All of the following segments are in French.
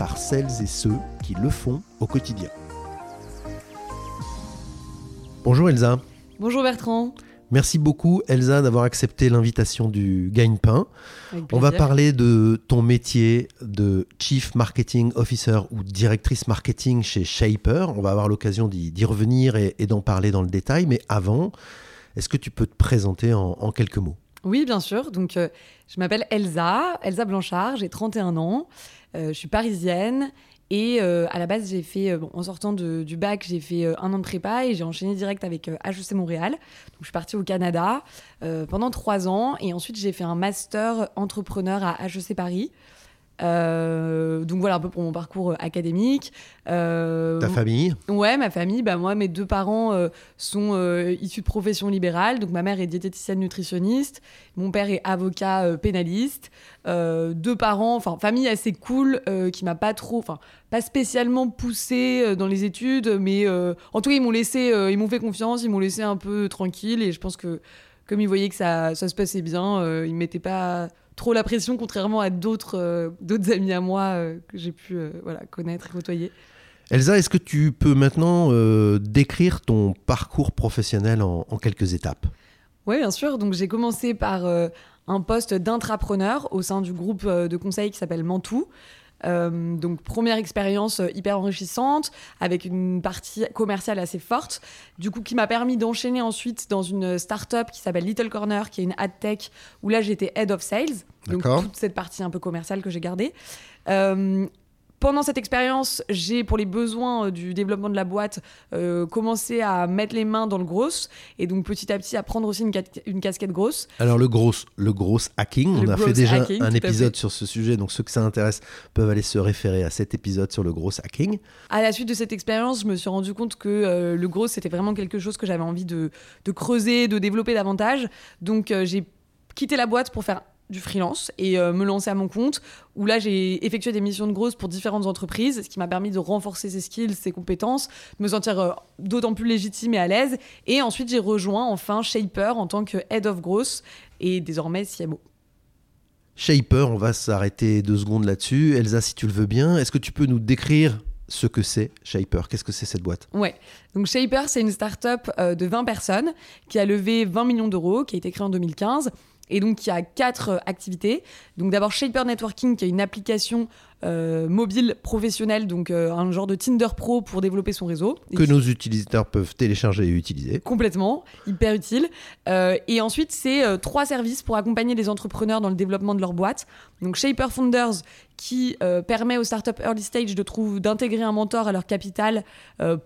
par celles et ceux qui le font au quotidien. Bonjour Elsa. Bonjour Bertrand. Merci beaucoup Elsa d'avoir accepté l'invitation du Gagne-Pain. On va parler de ton métier de Chief Marketing Officer ou directrice marketing chez Shaper. On va avoir l'occasion d'y revenir et, d'en parler dans le détail. Mais avant, est-ce que tu peux te présenter en, quelques mots? Oui, bien sûr. Donc, euh, je m'appelle Elsa, Elsa Blanchard, j'ai 31 ans, je suis parisienne et euh, à la base, j'ai fait, euh, en sortant du bac, j'ai fait euh, un an de prépa et j'ai enchaîné direct avec HEC Montréal. Donc, je suis partie au Canada pendant trois ans et ensuite j'ai fait un master entrepreneur à HEC Paris. Euh, donc voilà un peu pour mon parcours euh, académique. Euh, Ta famille Ouais, ma famille. Bah moi, mes deux parents sont issus de profession libérale. Donc ma mère est diététicienne nutritionniste, mon père est avocat pénaliste. deux parents, enfin famille assez cool, qui m'a pas trop, enfin pas spécialement poussé dans les études, mais en tout cas ils m'ont laissé, ils m'ont fait confiance, ils m'ont laissé un peu tranquille et je pense que comme ils voyaient que ça, ça se passait bien, ils mettaient pas trop la pression, contrairement à d'autres euh, d'autres amis à moi euh, que j'ai pu euh, voilà, connaître et côtoyer. Elsa, est-ce que tu peux maintenant décrire ton parcours professionnel en, quelques étapes? Oui, bien sûr. Donc j'ai commencé par un poste d'intrapreneur au sein du groupe de conseil qui s'appelle Mantou. Euh, donc première expérience euh, hyper enrichissante avec une partie commerciale assez forte, du coup qui m'a permis d'enchaîner ensuite dans une start-up qui s'appelle Little Corner, qui est une ad tech où là j'étais head of sales, donc toute cette partie un peu commerciale que j'ai gardée. Euh, pendant cette expérience, j'ai, pour les besoins euh, du développement de la boîte, euh, commencé à mettre les mains dans le gros et donc petit à petit à prendre aussi une, casquette grosse. Alors le gros, le gros hacking, on a fait déjà un épisode sur ce sujet, donc ceux que ça intéresse peuvent aller se référer à cet épisode sur le gros hacking. À la suite de cette expérience, je me suis rendu compte que euh, le gros c'était vraiment quelque chose que j'avais envie de, creuser, de développer davantage. Donc j'ai quitté la boîte pour faire du freelance et euh, me lancer à mon compte, où là j'ai effectué des missions de grosses pour différentes entreprises, ce qui m'a permis de renforcer ses skills, ses compétences, de me sentir euh, d'autant plus légitime et à l'aise. Et ensuite j'ai rejoint enfin Shaper en tant que Head of Growth et désormais CMO. Shaper, on va s'arrêter deux secondes là-dessus. Elsa, si tu le veux bien, est-ce que tu peux nous décrire ce que c'est Shaper? Qu'est-ce que c'est cette boîte? Ouais. Donc Shaper, c'est une start-up euh, de 20 personnes qui a levé 20 millions d'euros, qui a été créée en 2015 et donc qui a quatre euh, activités. Donc d'abord Shaper Networking, qui est une application euh, mobile professionnelle, donc euh, un genre de Tinder Pro pour développer son réseau. Que nos utilisateurs peuvent télécharger et utiliser. Complètement, hyper utile. et ensuite, c'est trois services pour accompagner les entrepreneurs dans le développement de leur boîte. Donc Shaper Founders, qui permet aux startups early stage de d'intégrer un mentor à leur capital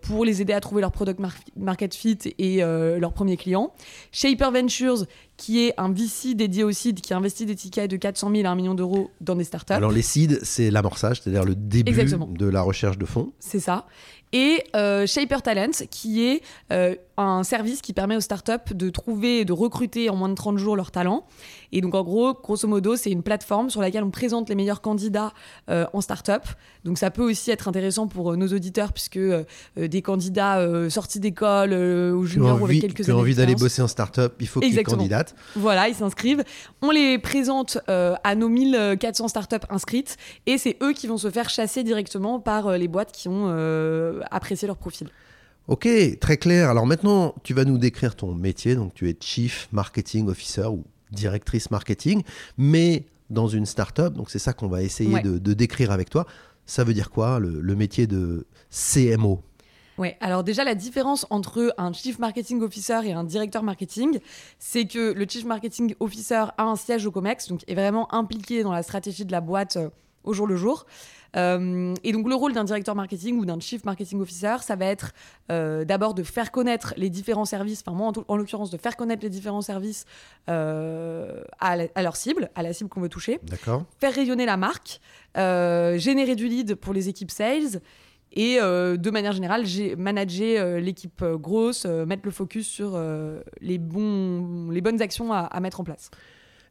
pour les aider à trouver leur product market fit et leurs premiers clients. Shaper Ventures, qui est un VC dédié au seed qui investit des tickets de 400 000 à 1 million d'euros dans des startups. Alors les seeds, c'est l'amorçage, c'est-à-dire le début de la recherche de fonds. C'est ça. Et euh, Shaper Talent, qui est euh, un service qui permet aux startups de trouver et de recruter en moins de 30 jours leurs talents. Et donc, en gros, grosso modo, c'est une plateforme sur laquelle on présente les meilleurs candidats euh, en startup. Donc, ça peut aussi être intéressant pour euh, nos auditeurs, puisque euh, des candidats sortis d'école ou juniors avec quelques années. Qui ont envie d'aller bosser en startup, il faut qu'ils candidatent. Voilà, ils s'inscrivent. On les présente à nos 1400 startups inscrites et c'est eux qui vont se faire chasser directement par les boîtes qui ont apprécié leur profil. Ok, très clair. Alors maintenant, tu vas nous décrire ton métier. Donc tu es Chief Marketing Officer ou directrice marketing, mais dans une startup. Donc c'est ça qu'on va essayer de, décrire avec toi. Ça veut dire quoi le, métier de CMO Oui, alors déjà la différence entre un Chief Marketing Officer et un directeur marketing, c'est que le Chief Marketing Officer a un siège au COMEX, donc est vraiment impliqué dans la stratégie de la boîte euh, au jour le jour. Euh, et donc le rôle d'un directeur marketing ou d'un chief marketing officer, ça va être euh, d'abord de faire connaître les différents services, enfin moi en, l'occurrence de faire connaître les différents services euh, à, à, leur cible, à la cible qu'on veut toucher. D'accord. Faire rayonner la marque, générer du lead pour les équipes sales et de manière générale, managé l'équipe grosse, mettre le focus sur les, bons, les bonnes actions à, à mettre en place.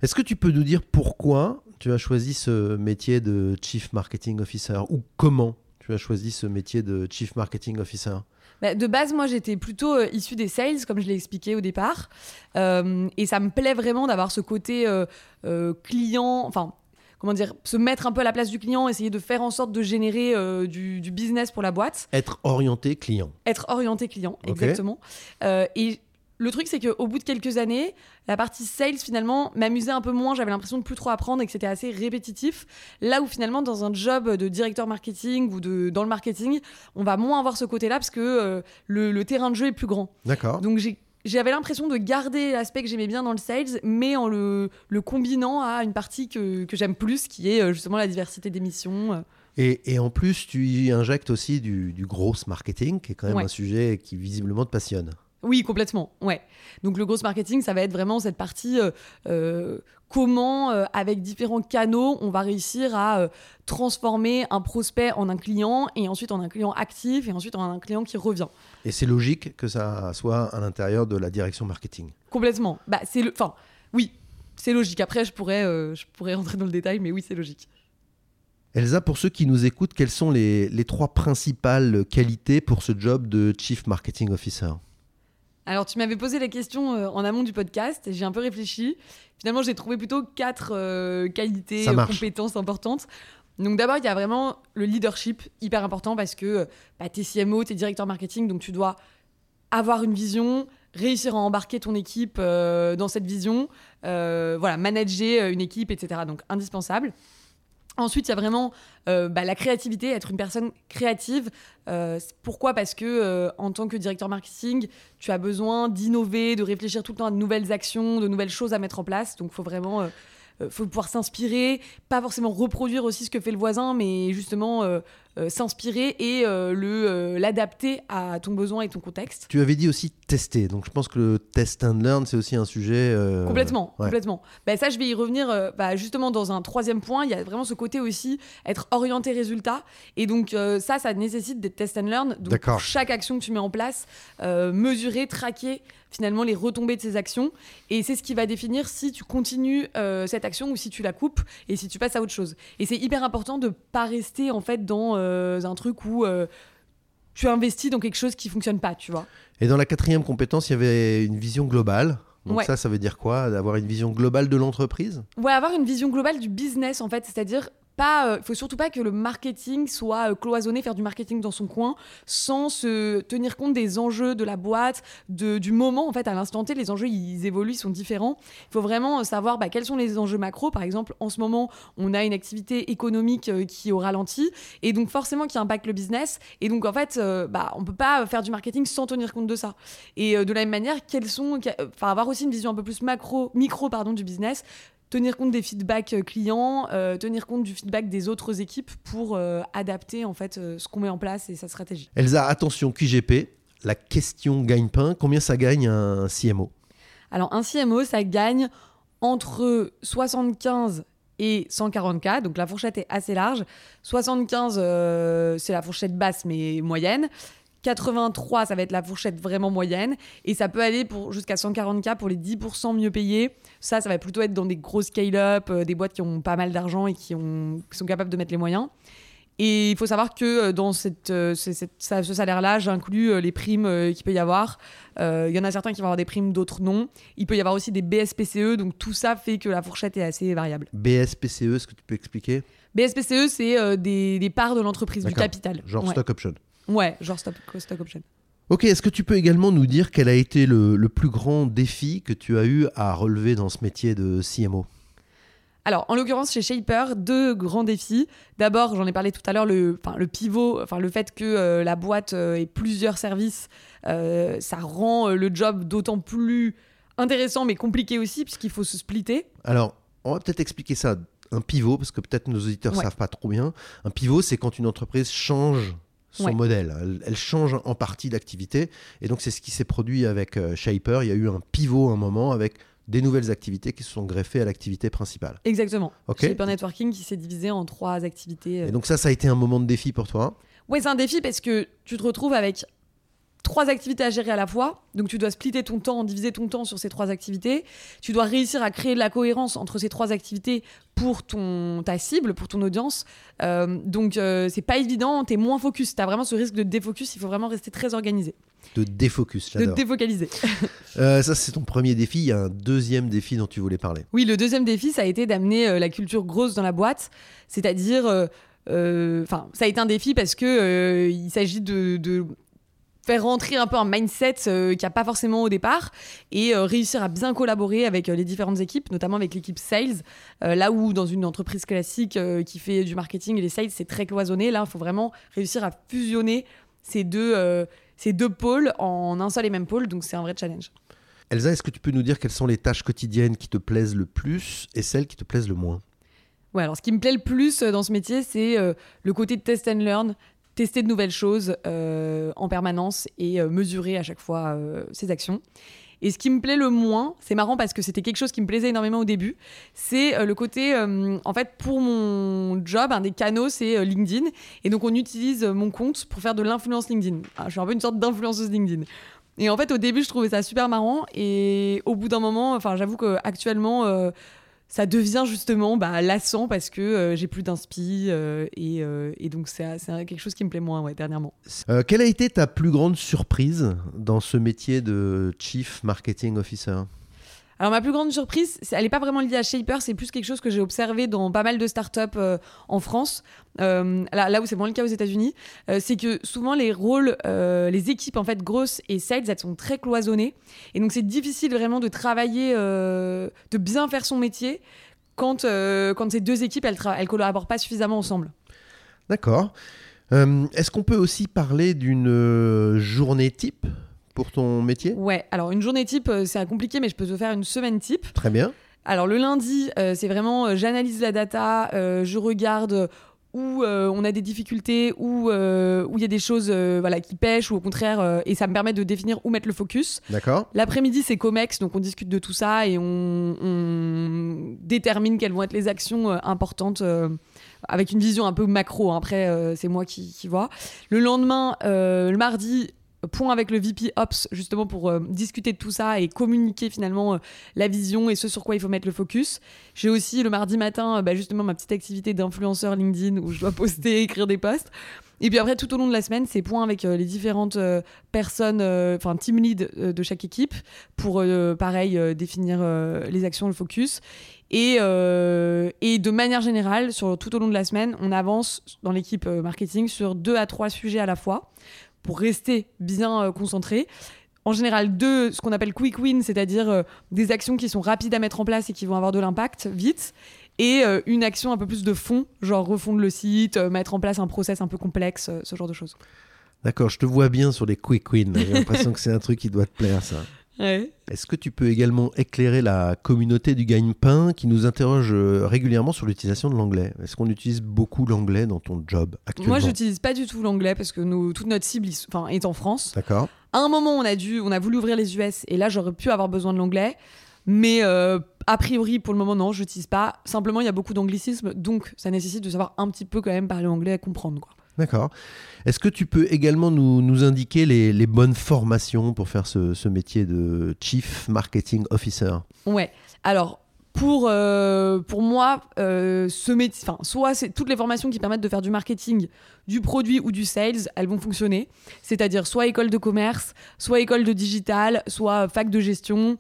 Est-ce que tu peux nous dire pourquoi tu as choisi ce métier de Chief Marketing Officer ou comment tu as choisi ce métier de Chief Marketing Officer? Bah, de base, moi, j'étais plutôt euh, issue des sales, comme je l'ai expliqué au départ. Euh, et ça me plaît vraiment d'avoir ce côté euh, client, enfin, comment dire, se mettre un peu à la place du client, essayer de faire en sorte de générer du, business pour la boîte. Être orienté client. Être orienté client, exactement. et le truc, c'est qu'au bout de quelques années, la partie sales, finalement, m'amusait un peu moins. J'avais l'impression de plus trop apprendre et que c'était assez répétitif. Là où, finalement, dans un job de directeur marketing ou de, dans le marketing, on va moins avoir ce côté-là parce que euh, le, terrain de jeu est plus grand. D'accord. Donc, j'avais l'impression de garder l'aspect que j'aimais bien dans le sales, mais en le, combinant à une partie que, j'aime plus, qui est euh, justement la diversité des missions. Euh. Et, en plus, tu y injectes aussi du, gros marketing, qui est quand même un sujet qui visiblement te passionne. Oui, complètement. Ouais. Donc le gros marketing, ça va être vraiment cette partie euh, euh, comment, euh, avec différents canaux, on va réussir à transformer un prospect en un client et ensuite en un client actif et ensuite en un client qui revient. Et c'est logique que ça soit à l'intérieur de la direction marketing. Complètement. Bah c'est le, enfin oui, c'est logique. Après, je pourrais, je pourrais rentrer dans le détail, mais oui, c'est logique. Elsa, pour ceux qui nous écoutent, quelles sont les, les trois principales qualités pour ce job de Chief Marketing Officer? Alors, tu m'avais posé la question euh, en amont du podcast et j'ai un peu réfléchi. Finalement, j'ai trouvé plutôt quatre euh, qualités, euh, compétences importantes. Donc, d'abord, il y a vraiment le leadership, hyper important parce que bah, tu es CMO, tu es directeur marketing, donc tu dois avoir une vision, réussir à embarquer ton équipe dans cette vision, voilà, manager une équipe, etc. Donc, indispensable. Ensuite, il y a vraiment euh, bah, la créativité, être une personne créative. Euh, pourquoi? Parce que euh, en tant que directeur marketing, tu as besoin d'innover, de réfléchir tout le temps à de nouvelles actions, de nouvelles choses à mettre en place. Donc, il faut vraiment faut pouvoir s'inspirer, pas forcément reproduire aussi ce que fait le voisin, mais justement euh, s'inspirer et euh, le euh, l'adapter à ton besoin et ton contexte. Tu avais dit aussi tester, donc je pense que le test and learn c'est aussi un sujet. Complètement, complètement. Ben, ça, je vais y revenir bah, justement dans un troisième point. Il y a vraiment ce côté aussi être orienté résultat, et donc ça, ça nécessite des test and learn. Donc pour chaque action que tu mets en place, mesurer, traquer finalement les retombées de ces actions. Et c'est ce qui va définir si tu continues cette action ou si tu la coupes et si tu passes à autre chose. Et c'est hyper important de pas rester en fait dans euh, un truc où euh, tu investis dans quelque chose qui fonctionne pas, tu vois. Et dans la quatrième compétence, il y avait une vision globale. Donc ça, ça veut dire quoi? D'avoir une vision globale de l'entreprise? Ouais, avoir une vision globale du business, en fait. C'est-à-dire pas, euh, faut surtout pas que le marketing soit euh, cloisonné, faire du marketing dans son coin, sans se tenir compte des enjeux de la boîte, du moment en fait à l'instant T. Les enjeux ils évoluent, ils sont différents. Il faut vraiment euh, savoir bah, quels sont les enjeux macro. Par exemple, en ce moment, on a une activité économique qui est au ralenti et donc forcément qui impacte le business. Et donc en fait, bah, on peut pas faire du marketing sans tenir compte de ça. Et de la même manière, quels sont, avoir aussi une vision un peu plus macro, micro pardon du business tenir compte des feedbacks euh, clients, euh, tenir compte du feedback des autres équipes pour euh, adapter en fait ce qu'on met en place et sa stratégie. Elsa, attention QGP, la question gagne-pain, combien ça gagne un CMO Alors un CMO, ça gagne entre 75 et 140K, donc la fourchette est assez large. 75, c'est la fourchette basse mais moyenne. 83, ça va être la fourchette vraiment moyenne. Et ça peut aller pour jusqu'à 140K pour les 10% mieux payés. Ça, ça va plutôt être dans des gros scale-up, euh, des boîtes qui ont pas mal d'argent et qui, ont, sont capables de mettre les moyens. Et il faut savoir que euh, dans cette, euh, ce salaire-là, j'inclus les primes qu'il peut y avoir. Il y en a certains qui vont avoir des primes, d'autres non. Il peut y avoir aussi des BSPCE, donc tout ça fait que la fourchette est assez variable. BSPCE, est-ce que tu peux expliquer? BSPCE, c'est des, des, parts de l'entreprise, du capital. Genre stock option. Ouais, genre stock, stock option. Ok, est-ce que tu peux également nous dire quel a été le, plus grand défi que tu as eu à relever dans ce métier de CMO alors, en l'occurrence, chez Shaper, deux grands défis. D'abord, j'en ai parlé tout à l'heure, le, le pivot, enfin, le fait que euh, la boîte euh, ait plusieurs services, euh, ça rend le job d'autant plus intéressant, mais compliqué aussi, puisqu'il faut se splitter. Alors, on va peut-être expliquer ça un pivot, parce que peut-être nos auditeurs ne Ouais. savent pas trop bien. Un pivot, c'est quand une entreprise change son Ouais. modèle. Elle, elle change en partie d'activité. Et donc, c'est ce qui s'est produit avec euh, Shaper. Il y a eu un pivot à un moment avec des nouvelles activités qui se sont greffées à l'activité principale. Exactement. Ok. Shaper Networking qui s'est divisé en trois activités. euh. Et donc ça, ça a été un moment de défi pour toi? Ouais, c'est un défi parce que tu te retrouves avec trois activités à gérer à la fois. Donc tu dois splitter ton temps, diviser ton temps sur ces trois activités. Tu dois réussir à créer de la cohérence entre ces trois activités pour ton ta cible, pour ton audience. Euh, donc euh, c'est pas évident, t'es moins focus. T'as vraiment ce risque de défocus. Il faut vraiment rester très organisé, De défocus, de j'adore. défocaliser. Euh, ça, c'est ton premier défi. Il y a un deuxième défi dont tu voulais parler. Oui, le deuxième défi, ça a été d'amener euh, la culture grosse dans la boîte, c'est-à-dire, euh, enfin, ça a été un défi parce que euh, il s'agit de, de faire rentrer un peu un mindset euh, qu'il n'y a pas forcément au départ et euh, réussir à bien collaborer avec euh, les différentes équipes, notamment avec l'équipe sales. Là où dans une entreprise classique qui fait du marketing et les sales, c'est très cloisonné, là, il faut vraiment réussir à fusionner ces deux, ces deux pôles en un seul et même pôle, donc c'est un vrai challenge. Elsa, est-ce que tu peux nous dire quelles sont les tâches quotidiennes qui te plaisent le plus et celles qui te plaisent le moins? Ouais, alors ce qui me plaît le plus dans ce métier, c'est euh, le côté de test and learn, tester de nouvelles choses euh, en permanence et euh, mesurer à chaque fois euh, ses actions. Et ce qui me plaît le moins, c'est marrant parce que c'était quelque chose qui me plaisait énormément au début, c'est le côté, en fait, pour mon job, un des canaux, c'est LinkedIn. Et donc, on utilise mon compte pour faire de l'influence LinkedIn. Ah, je suis un peu une sorte d'influenceuse LinkedIn. Et en fait, au début, je trouvais ça super marrant. Et au bout d'un moment, enfin, j'avoue qu'actuellement, euh, ça devient justement bah, lassant parce que euh, j'ai plus d'inspi. euh, et, euh, et donc, c'est quelque chose qui me plaît moins, ouais, dernièrement. Quelle a été ta plus grande surprise dans ce métier de Chief Marketing Officer? Alors ma plus grande surprise, elle n'est pas vraiment liée à Shaper, c'est plus quelque chose que j'ai observé dans pas mal de startups euh, en France, euh, là, où c'est moins le cas aux États-Unis, euh, c'est que souvent les rôles, les équipes en fait grosses et sales, elles sont très cloisonnées, et donc c'est difficile vraiment de travailler, de bien faire son métier quand quand ces deux équipes elles, elles collaborent pas suffisamment ensemble. D'accord. Est-ce qu'on peut aussi parler d'une journée type? Pour ton métier Ouais, alors une journée type, euh, c'est compliqué, mais je peux te faire une semaine type. Très bien. Alors le lundi, euh, c'est vraiment euh, j'analyse la data, euh, je regarde où on a des difficultés, où où il y a des choses voilà qui pêchent ou au contraire et ça me permet de définir où mettre le focus. D'accord. L'après-midi c'est Comex donc on discute de tout ça et on, on détermine quelles vont être les actions importantes avec une vision un peu macro. hein. Après c'est moi qui, qui vois. Le lendemain, le mardi. Point avec le VP Ops justement pour euh, discuter de tout ça et communiquer finalement euh, la vision et ce sur quoi il faut mettre le focus. J'ai aussi le mardi matin, euh, bah, justement, ma petite activité d'influenceur LinkedIn où je dois poster, écrire des posts. Et puis après, tout au long de la semaine, c'est point avec les différentes personnes, enfin team lead de chaque équipe pour, pareil, définir les actions, le focus. Et, et de manière générale, sur, tout au long de la semaine, on avance dans l'équipe marketing sur deux à trois sujets à la fois pour rester bien euh, concentré. En général, deux, ce qu'on appelle quick win, c'est-à-dire euh, des actions qui sont rapides à mettre en place et qui vont avoir de l'impact vite. Et euh, une action un peu plus de fond, genre refondre le site, mettre en place un process un peu complexe, ce genre de choses. D'accord, je te vois bien sur les quick wins. J'ai l'impression que c'est un truc qui doit te plaire, ça. Ouais. Est-ce que tu peux également éclairer la communauté du gagne-pain qui nous interroge euh, régulièrement sur l'utilisation de l'anglais? Est-ce qu'on utilise beaucoup l'anglais dans ton job actuellement? Moi, j'utilise pas du tout l'anglais parce que nous, toute notre cible enfin, est en France. D'accord. À un moment, on a, dû, on a voulu ouvrir les US et là, j'aurais pu avoir besoin de l'anglais. Mais euh, a priori, pour le moment, non, je n'utilise pas. Simplement, il y a beaucoup d'anglicismes, donc ça nécessite de savoir un petit peu quand même parler anglais et comprendre. Quoi. D'accord. Est-ce que tu peux également nous, nous indiquer les, les bonnes formations pour faire ce, ce métier de Chief Marketing Officer? Ouais. Alors, pour, euh, pour moi, euh, ce métier, enfin, soit c'est toutes les formations qui permettent de faire du marketing, du produit ou du sales, elles vont fonctionner. C'est-à-dire soit école de commerce, soit école de digital, soit fac de gestion.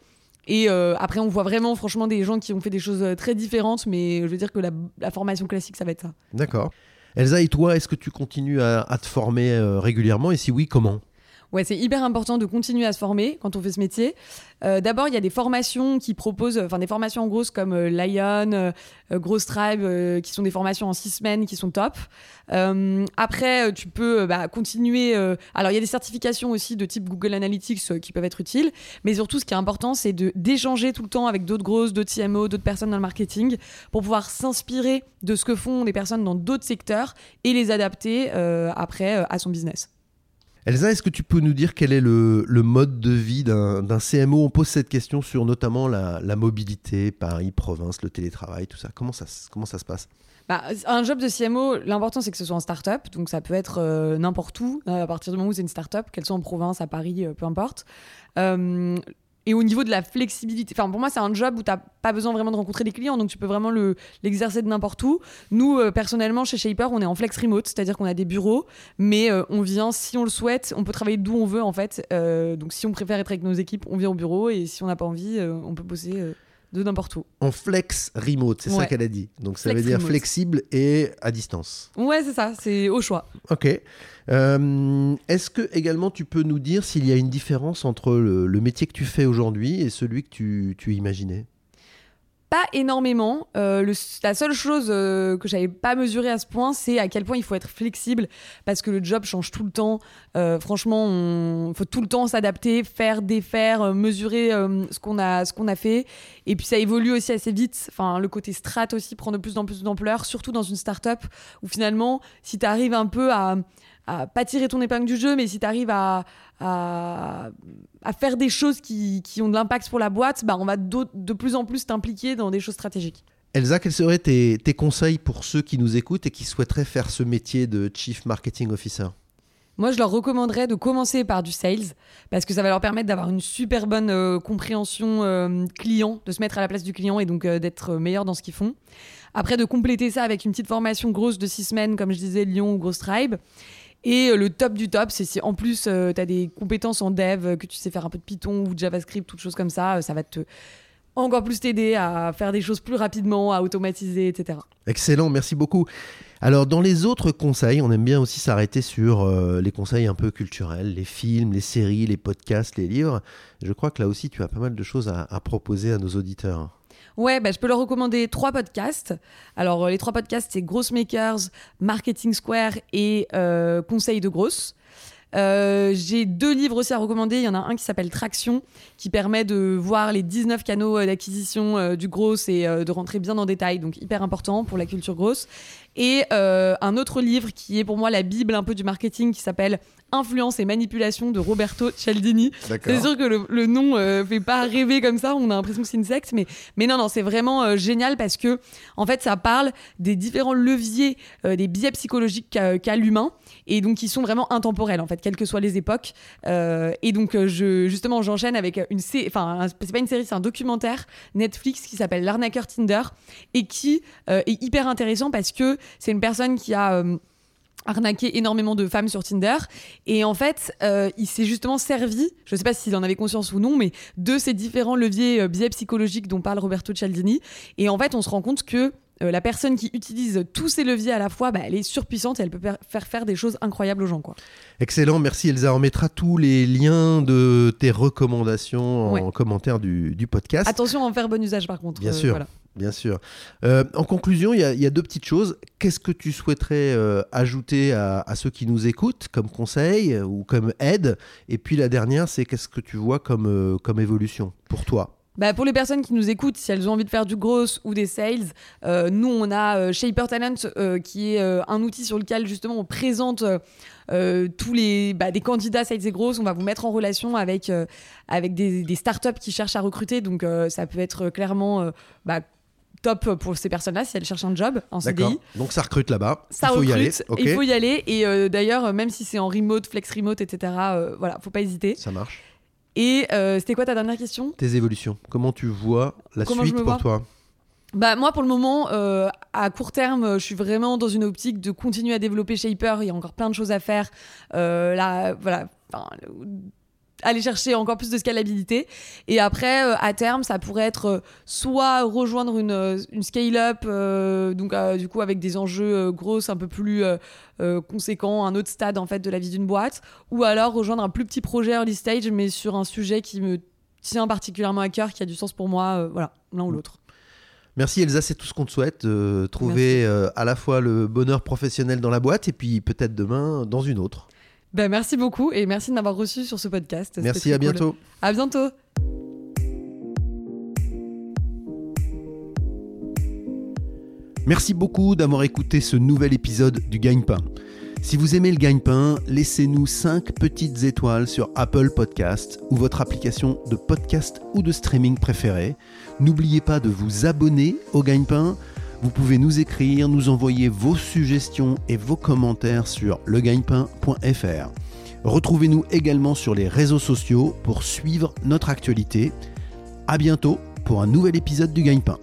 Et euh, après, on voit vraiment, franchement, des gens qui ont fait des choses très différentes, mais je veux dire que la, la formation classique, ça va être ça. D'accord. Elsa, et toi, est-ce que tu continues à, à te former euh, régulièrement? Et si oui, comment? Ouais, c'est hyper important de continuer à se former quand on fait ce métier. Euh, D'abord, il y a des formations qui proposent, enfin des formations en grosses comme euh, Lion, euh, Grosse Tribe, euh, qui sont des formations en six semaines qui sont top. Après, tu peux bah, continuer. alors, il y a des certifications aussi de type Google Analytics qui peuvent être utiles, mais surtout, ce qui est important, c'est d'échanger tout le temps avec d'autres grosses, d'autres CMO, d'autres personnes dans le marketing pour pouvoir s'inspirer de ce que font des personnes dans d'autres secteurs et les adapter après à son business. Elsa, est-ce que tu peux nous dire quel est le, mode de vie d'un CMO On pose cette question sur notamment la, mobilité, Paris, province, le télétravail, tout ça. Comment ça, se- passe? Bah, un job de CMO, l'important c'est que ce soit en start-up, donc ça peut être euh, n'importe où, euh, à partir du moment où c'est une start-up, qu'elle soit en province, à Paris, euh, peu importe. Et au niveau de la flexibilité, enfin pour moi c'est un job où tu n'as pas besoin vraiment de rencontrer des clients, donc tu peux vraiment le- l'exercer de n'importe où. Nous, euh, personnellement, chez Shaper, on est en flex remote, c'est-à-dire qu'on a des bureaux, mais euh, on vient, si on le souhaite, on peut travailler d'où on veut en fait. Euh, donc si on préfère être avec nos équipes, on vient au bureau, et si on n'a pas envie, on peut bosser de n'importe où. En flex remote, c'est ça qu'elle a dit. Donc ça Flex veut dire remote. flexible et à distance. Ouais, c'est ça, c'est au choix. Ok. Euh, Est-ce que également tu peux nous dire s'il y a une différence entre le, le métier que tu fais aujourd'hui et celui que tu, tu imaginais? Pas énormément. Euh, la seule chose euh, que j'avais pas mesuré à ce point, c'est à quel point il faut être flexible parce que le job change tout le temps. Euh, franchement, il faut tout le temps s'adapter, faire, défaire, mesurer ce qu'on a, ce qu'on a fait. Et puis ça évolue aussi assez vite. Enfin, le côté strat aussi prend de plus en plus d'ampleur, surtout dans une start-up où finalement, si tu arrives un peu à, à pas tirer ton épingle du jeu, mais si tu arrives à, à, à faire des choses qui, qui ont de l'impact pour la boîte, bah, on va de plus en plus t'impliquer dans des choses stratégiques. Elsa, quels seraient tes, tes conseils pour ceux qui nous écoutent et qui souhaiteraient faire ce métier de Chief Marketing Officer? Moi, je leur recommanderais de commencer par du sales parce que ça va leur permettre d'avoir une super bonne euh, compréhension euh, client, de se mettre à la place du client et donc euh, d'être meilleur dans ce qu'ils font. Après, de compléter ça avec une petite formation grosse de six semaines, comme je disais, Lyon ou Grosse Tribe. Et euh, le top du top, c'est si en plus tu as des compétences en dev, euh, que tu sais faire un peu de Python ou de JavaScript, toutes choses comme ça, euh, ça va te encore plus t'aider à faire des choses plus rapidement, à automatiser, etc. Excellent, merci beaucoup. Alors, dans les autres conseils, on aime bien aussi s'arrêter sur euh, les conseils un peu culturels, les films, les séries, les podcasts, les livres. Je crois que là aussi, tu as pas mal de choses à proposer à nos auditeurs. Ouais, bah, je peux leur recommander trois podcasts. Alors, euh, les trois podcasts, c'est Gross Makers, Marketing Square et euh, Conseil de Grosse. Euh, J'ai deux livres aussi à recommander. Il y en a un qui s'appelle Traction, qui permet de voir les 19 canaux euh, d'acquisition euh, du gros et de rentrer bien en détail, donc hyper important pour la culture grosse. Et euh, un autre livre qui est pour moi la bible un peu du marketing qui s'appelle Influence et manipulation de Roberto Cialdini. C'est sûr que le, le nom euh, fait pas rêver comme ça, on a l'impression que c'est une secte, mais, mais non, non, c'est vraiment euh, génial parce que, en fait, ça parle des différents leviers, des biais psychologiques qu'a qu'a l'humain, et donc qui sont vraiment intemporels, en fait, quelles que soient les époques. Euh, et donc, euh, justement, j'enchaîne avec une série, enfin, c'est pas une série, c'est un documentaire Netflix qui s'appelle L'arnaqueur Tinder, et qui euh, est hyper intéressant parce que c'est une personne qui a. arnaqué énormément de femmes sur Tinder et en fait il s'est justement servi je sais pas s'il en avait conscience ou non mais de ces différents leviers biais psychologiques dont parle Roberto Cialdini et en fait on se rend compte que euh, la personne qui utilise tous ces leviers à la fois bah, elle est surpuissante et elle peut faire faire des choses incroyables aux gens quoi. Excellent, merci Elsa. On mettra tous les liens de tes recommandations en Ouais. commentaire du, du podcast. attention à en faire bon usage par contre Bien euh, sûr. voilà. Bien sûr. Euh, en conclusion, il y, a- il y a deux petites choses. Qu'est-ce que tu souhaiterais ajouter à, à ceux qui nous écoutent comme conseil ou comme aide? Et puis la dernière, c'est qu'est-ce que tu vois comme, comme évolution pour toi? Bah, pour les personnes qui nous écoutent, si elles ont envie de faire du gros ou des sales, euh, nous on a euh, Shaper Talent euh, qui est euh, un outil sur lequel justement on présente tous les bah, des candidats sales et grosses. On va vous mettre en relation avec avec des, des startups qui cherchent à recruter. Donc ça peut être clairement bah, top pour ces personnes-là si elles cherchent un job en. CDI. Donc ça recrute là-bas. Ça il faut recrute, y aller. Ok. il faut y aller. Et euh, d'ailleurs, même si c'est en remote, flex remote, etc., euh, voilà, faut pas hésiter. Ça marche. Et euh, c'était quoi ta dernière question? Tes évolutions. Comment tu vois la Comment suite pour vois toi? Bah moi pour le moment, euh, à court terme, je suis vraiment dans une optique de continuer à développer Shaper. Il y a encore plein de choses à faire. Euh, là, voilà, enfin, aller chercher encore plus de scalabilité. Et après, euh, à terme, ça pourrait être euh, soit rejoindre une, euh, une scale-up, donc du coup avec des enjeux grosses, un peu plus conséquents, un autre stade en fait de la vie d'une boîte, ou alors rejoindre un plus petit projet early stage, mais sur un sujet qui me tient particulièrement à cœur, qui a du sens pour moi, voilà, l'un ou l'autre. Merci Elsa, c'est tout ce qu'on te souhaite, trouver à la fois le bonheur professionnel dans la boîte et puis peut-être demain dans une autre. Ben, merci beaucoup et merci de m'avoir reçu sur ce podcast. Merci, à bientôt. À bientôt. Merci beaucoup d'avoir écouté ce nouvel épisode du Gagne-Pain. Si vous aimez le Gagne-Pain, laissez-nous 5 petites étoiles sur Apple Podcast ou votre application de podcast ou de streaming préférée. N'oubliez pas de vous abonner au Gagne-Pain vous pouvez nous écrire, nous envoyer vos suggestions et vos commentaires sur legagnepain.fr. Retrouvez-nous également sur les réseaux sociaux pour suivre notre actualité. À bientôt pour un nouvel épisode du Gagne-Pain.